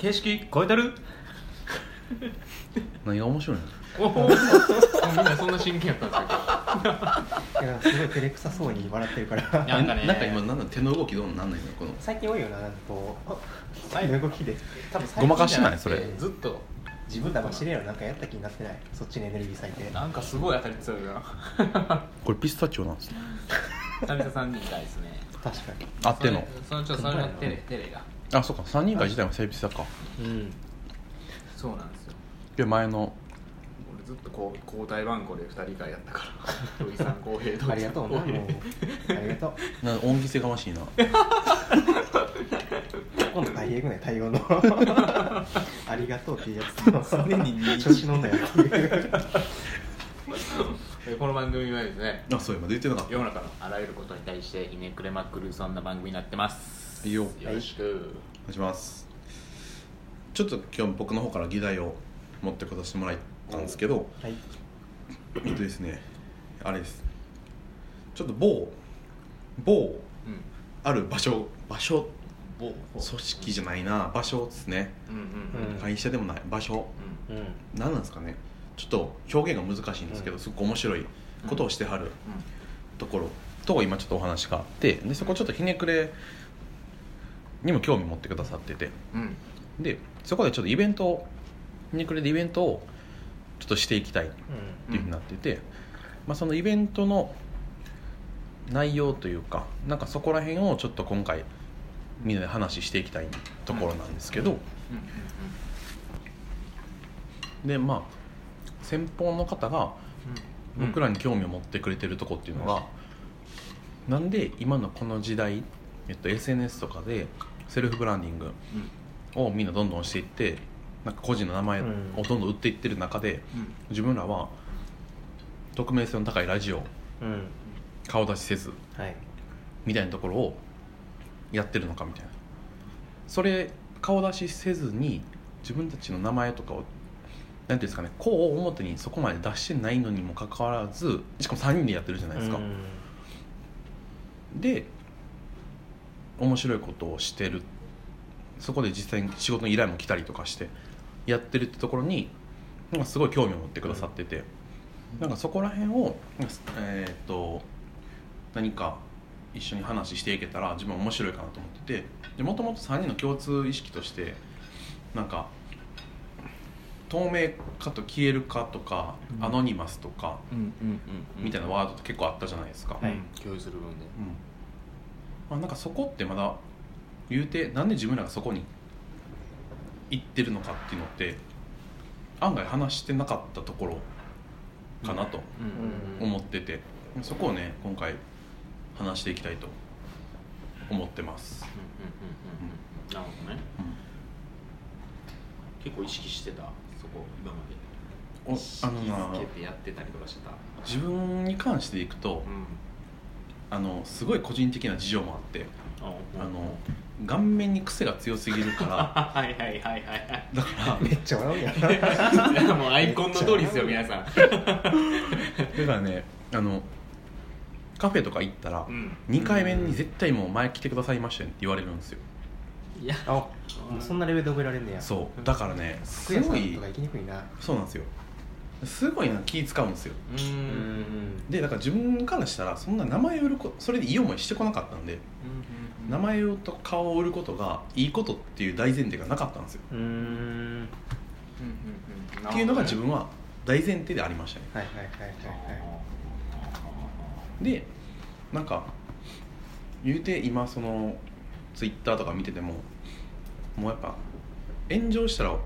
形式超えてる？何が面白いの？おお。みんなそんな真剣やったんですいやすごい照れくさそうに笑ってるから。なんかね。なんか今なんだ手の動きどうなんないの？この。最近多いよななんかこうあの動きで。多分ごまかしない？それ。けどずっと。自分騙しれよなんかやった気になってない？そっちにエネルギー割いて。なんかすごい当たり強いな。これピスタチオなんですね。久々3人会ですね。確かに。あってんのそのちょっとそれのテレテレがあそうか。3人会自体もセイピスタか。うん。そうなんですよ。で前の。俺ずっとこう交代番号で2人会やったから。土井さん浩平土井さん。ありがとうなもう。ありがとう。な恩着せがましいな。今度大変くない？対応の。ありがとうっていうやつと。常に認知調子乗んなよっていう。え この番組はですねあそういえば出てなかっ世の中のあらゆることに対してひねくれまくるそんな番組になってますいいよ。よろしく、お願いします。ちょっと今日僕の方から議題を持ってこさせてもらったんですけどはい。えっとですねあれです。ちょっと某某うん。ある場所場所某。組織じゃないな場所ですね。うんうんうん。会社でもない場所。うん。うん何なんですかね。ちょっと表現が難しいんですけど、うん。すごく面白いことをしてはるところと今ちょっとお話があってでそこちょっとひねくれにも興味持ってくださってて。うん。うんでそこでちょっとイベントをひねくれでイベントをちょっとしていきたいっていうふうになってて、まあ、そのイベントの内容というかなんかそこら辺をちょっと今回みんなで話していきたいところなんですけど、うん。でまあ先方の方がうん。僕らに興味を持ってくれてるとこっていうのが、なんで今のこの時代、えっと、SNS とかでセルフブランディングをみんなどんどんしていってなんか個人の名前をどんどん売っていってる中で、うん。自分らは匿名性の高いラジオうん。顔出しせずはい。みたいなところをやってるのかみたいな。それ顔出しせずに自分たちの名前とかをなんていうんですかねこう表にそこまで出してないのにもかかわらずしかも3人でやってるじゃないですか、うん。で面白いことをしてる。そこで実際に仕事の依頼も来たりとかしてやってるってところになんかすごい興味を持ってくださってて、なんかそこら辺をえーっと何か一緒に話していけたら自分は面白いかなと思ってて。でもともと3人の共通意識としてなんか透明化と消えるかとか、うん。アノニマスとかみたいなワードって結構あったじゃないですか、共有する部分でうんまあ、なんかそこってまだ言うてなんで自分らがそこに行ってるのかっていうのって案外話してなかったところかなとうん。うん思ってて、そこをね今回話していきたいと思ってます、うんうんうんうんなるほどね。結構意識してた？そこ今まで。おあのな意識づけてやってたりとかしてた？自分に関していくとうんあのすごい個人的な事情もあってああの顔面に癖が強すぎるから。はいはいはいはいはい。だから めっちゃ笑うやん。もうアイコンの通りですよ皆さん。だからねあのカフェとか行ったら、うん。2回目に絶対もう前来てくださいましたよって言われるんですよ。いや。あそんなレベルで覚えられんねや。そう。だからね服すごい屋さんとか行きにくいな。そうなんですよすごいな気使うんですよ。でだから自分からしたらそんな名前を売るこそれでいい思いしてこなかったんで名前をと顔を売ることがいいことっていう大前提がなかったんですよ。っていうのが自分は大前提でありましたね。はいはいはいはいはい。でなんか言うて今そのツイッターとか見ててももうやっぱ炎上したらう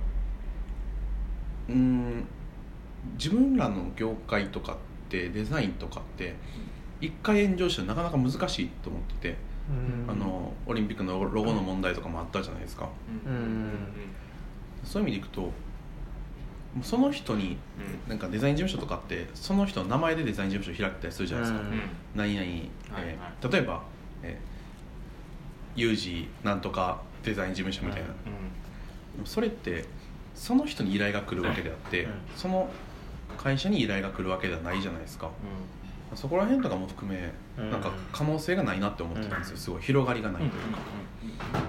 ーん自分らの業界とかってデザインとかって一回炎上したらなかなか難しいと思ってて、うん。あのオリンピックのロゴの問題とかもあったじゃないですか。うん。そういう意味でいくとその人になんかデザイン事務所とかってその人の名前でデザイン事務所開けたりするじゃないですか、うん。何々、えー例えば、えー、ユージなんとかデザイン事務所みたいな、それってその人に依頼が来るわけであって、うん。その会社に依頼が来るわけではないじゃないですか。そこら辺とかも含め、うん。なんか可能性がないなって思ってたんですよ。すごい広がりがないというか、っ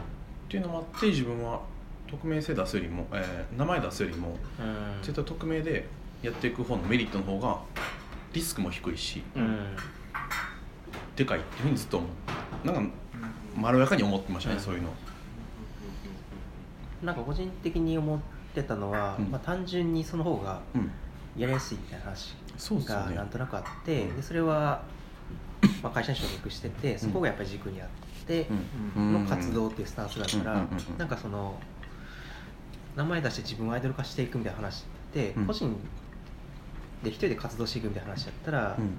ていうのもあって自分は匿名性出すよりも、えー名前出すよりもうん。絶対匿名でやっていく方のメリットの方がリスクも低いしうん。でかいっていうふうにずっと思う。なんかまろやかに思ってましたね、うん。そういうの。なんか個人的に思ってたのは、うん。まあ、単純にその方がうんやりやすいみたいな話がなんとなくあって、うん。でそれは、まあ、会社に所属しててそこがやっぱり軸にあってうん。の活動っていうスタンスだから、なんかその名前出して自分をアイドル化していくみたいな話って、うん。個人で一人で活動していくみたいな話だったらうん。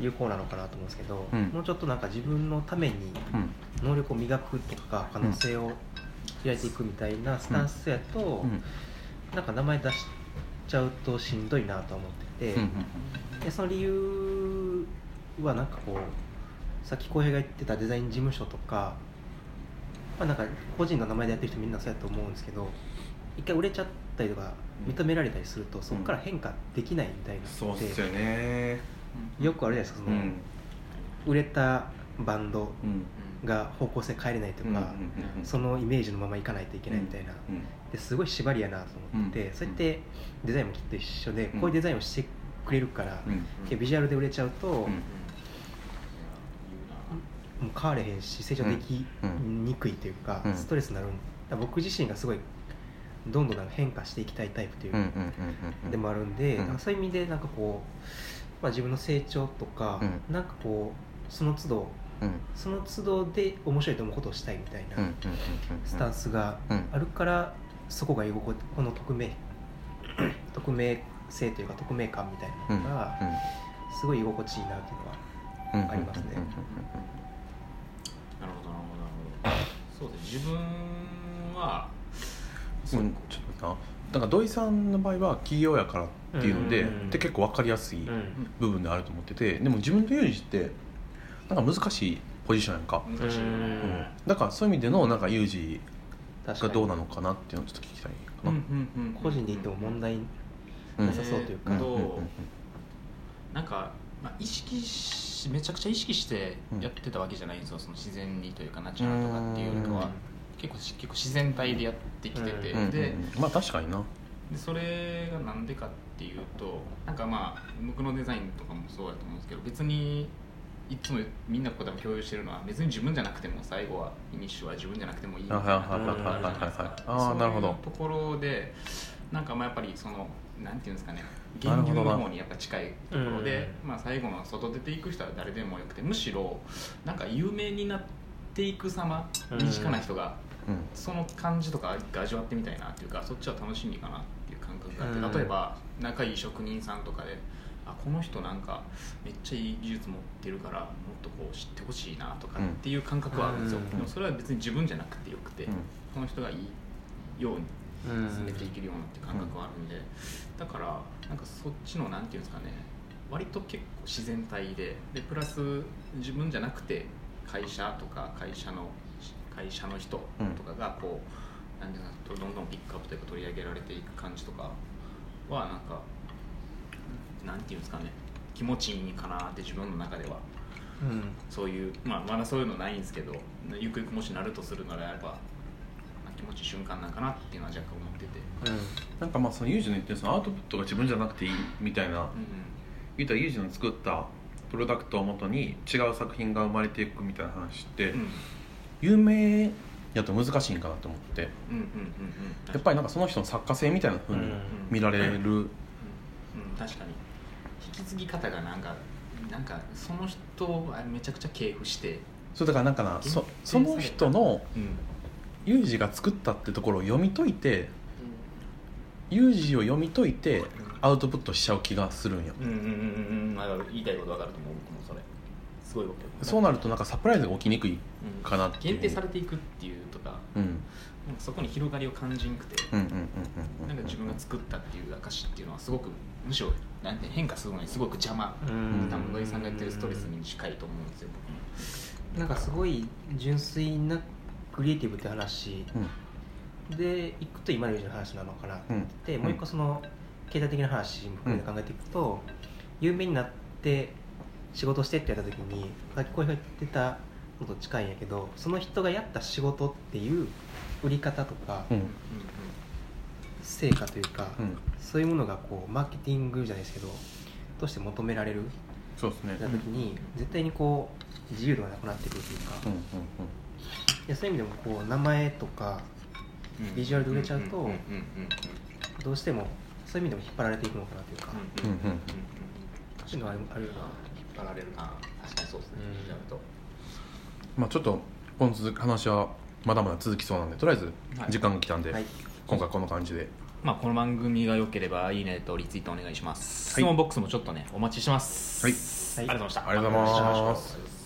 有効なのかなと思うんですけど、うん。もうちょっとなんか自分のためにうん。能力を磨くとか可能性を開いていくみたいなスタンスやと、うん。なんか名前出しちゃうとしんどいなと思ってて、うんでその理由はなんかこうさっき浩平が言ってたデザイン事務所とか,、まあ、なんか個人の名前でやってる人みんなそうやと思うんですけど一回売れちゃったりとか認められたりするとそこから変化できないみたいなのってそうっすよね。よくあるじゃないですかその、うん。売れたバンド。うんが方向性変えれないとか、そのイメージのままいかないといけないみたいな、うんですごい縛りやなと思ってて、うんそれってデザインもきっと一緒で、うん。こういうデザインをしてくれるから、うんビジュアルで売れちゃうと、ん。もう変われへんし成長できにくいというか、うん。ストレスになる。僕自身がすごいどんどん変化していきたいタイプというでもあるんで、そういう意味でなんかこう、まあ、自分の成長とか、うん。なんかこうその都度うんその都度で面白いと思うことをしたいみたいなスタンスがうんあるからそこが居心地この匿名 匿名性というか匿名感みたいなのがすごい居心地いいなっていうのはありますね。なるほどなるほどなるほど。そうです自分はうんうんちょっとな。だから土井さんの場合は企業やからっていうので、で結構分かりやすいうん。部分であると思っててでも自分とユージってなんか難しいポジションやんか、難しいうん。だからそういう意味でのなんかユージ確かにがどうなのかなっていうのをちょっと聞きたいかな、個人で言っても問題うんなさそうというか、うんうんうんなんか、まあ、意識しめちゃくちゃ意識してやってたわけじゃないんですよ。その自然にというかナチュラルとかっていうよりかは結構し結構自然体でやってきてて、うんうんうん。でうんまあ確かにな。でそれがなんでかっていうとなんかまあ僕のデザインとかもそうだと思うんですけど別にいつもみんなこう多分共有してるのは別に自分じゃなくても最後はフィニッシュは自分じゃなくてもいいみたいなところがあるじゃなういうところでなんかまあやっぱりそのなんていうんですかねなるほどな現流の方にやっぱ近いところで、まあ、最後の外出ていく人は誰でもよくてむしろなんか有名になっていく様うん身近な人がうん。その感じとか味わってみたいなっていうかそっちは楽しみかなっていう感覚があって、うん。例えば仲いい職人さんとかであこの人なんかめっちゃいい技術持ってるからもっとこう知ってほしいなとかっていう感覚はあるんですよ、うん。でもそれは別に自分じゃなくてよくて、うん。この人がいいようにうん進めていけるようなっていう感覚はあるんで、だからなんかそっちのなんていうんですかね割と結構自然体ででプラス自分じゃなくて会社とか会社の会社の人とかがこう、なんていうかどんどんピックアップというか取り上げられていく感じとかはなんかなんていうんですかね気持ちいいかなって自分の中では。うん。そういう、まあ、まだそういうのないんですけどゆくゆくもしなるとするのであれば、まあ、気持ちいい瞬間なんかなっていうのは若干思ってて、なんかまあそのユージの言ってるそのアウトプットが自分じゃなくていいみたいな。うん言うたらユージの作ったプロダクトをもとに違う作品が生まれていくみたいな話って、うん。有名やと難しいんかなと思って。うんうんうんうん。やっぱりなんかその人の作家性みたいな風に見られる、うん確かに引き継ぎ方がなんかなんかその人はめちゃくちゃ系譜して、そうだからなんかなそその人のうん。ユージが作ったってところを読み解いてユージを読み解いてアウトプットしちゃう気がするんよ。うんうんうんうんうん。なんか言いたいことわかると思う僕もそれ。すごいわかるそうなるとなんかサプライズが起きにくいうんかなっていう。限定されていくっていうとかうん。そこに広がりを感じんくて、なんか自分が作ったっていう証っていうのはすごくむしろなんて変化するのにすごく邪魔、うん。多分土井さんが言ってるストレスに近いと思うんですよ僕も。なんかすごい純粋なクリエイティブって話。うん。でいくと今のの話なのかなって、うん。もう一個その経済的な話も含めて考えていくと、有名になって仕事してってやった時にさっき小平が言ってたのと近いんやけどその人がやった仕事っていう売り方とか、うん成果というか、うん。そういうものがこうマーケティングじゃないですけどとして求められるそうですね。な時に、絶対にこう自由度がなくなってくるというか、うんうんでそういう意味でもこう名前とかうん。ビジュアルで売れちゃうとどうしてもそういう意味でも引っ張られていくのかなというか、うんうんうんうんそういうのはあるあるよな。引っ張られるな。確かにそうですね。うん。やると。まあちょっとこの続き話はまだまだ続きそうなんでとりあえずはい。時間が来たんで、はい今回この感じで。まあ、この番組が良ければいいねとリツイートお願いします、はい。質問ボックスもちょっとねお待ちしてます。はい。ありがとうございました。ありがとうございます。ありがとうございます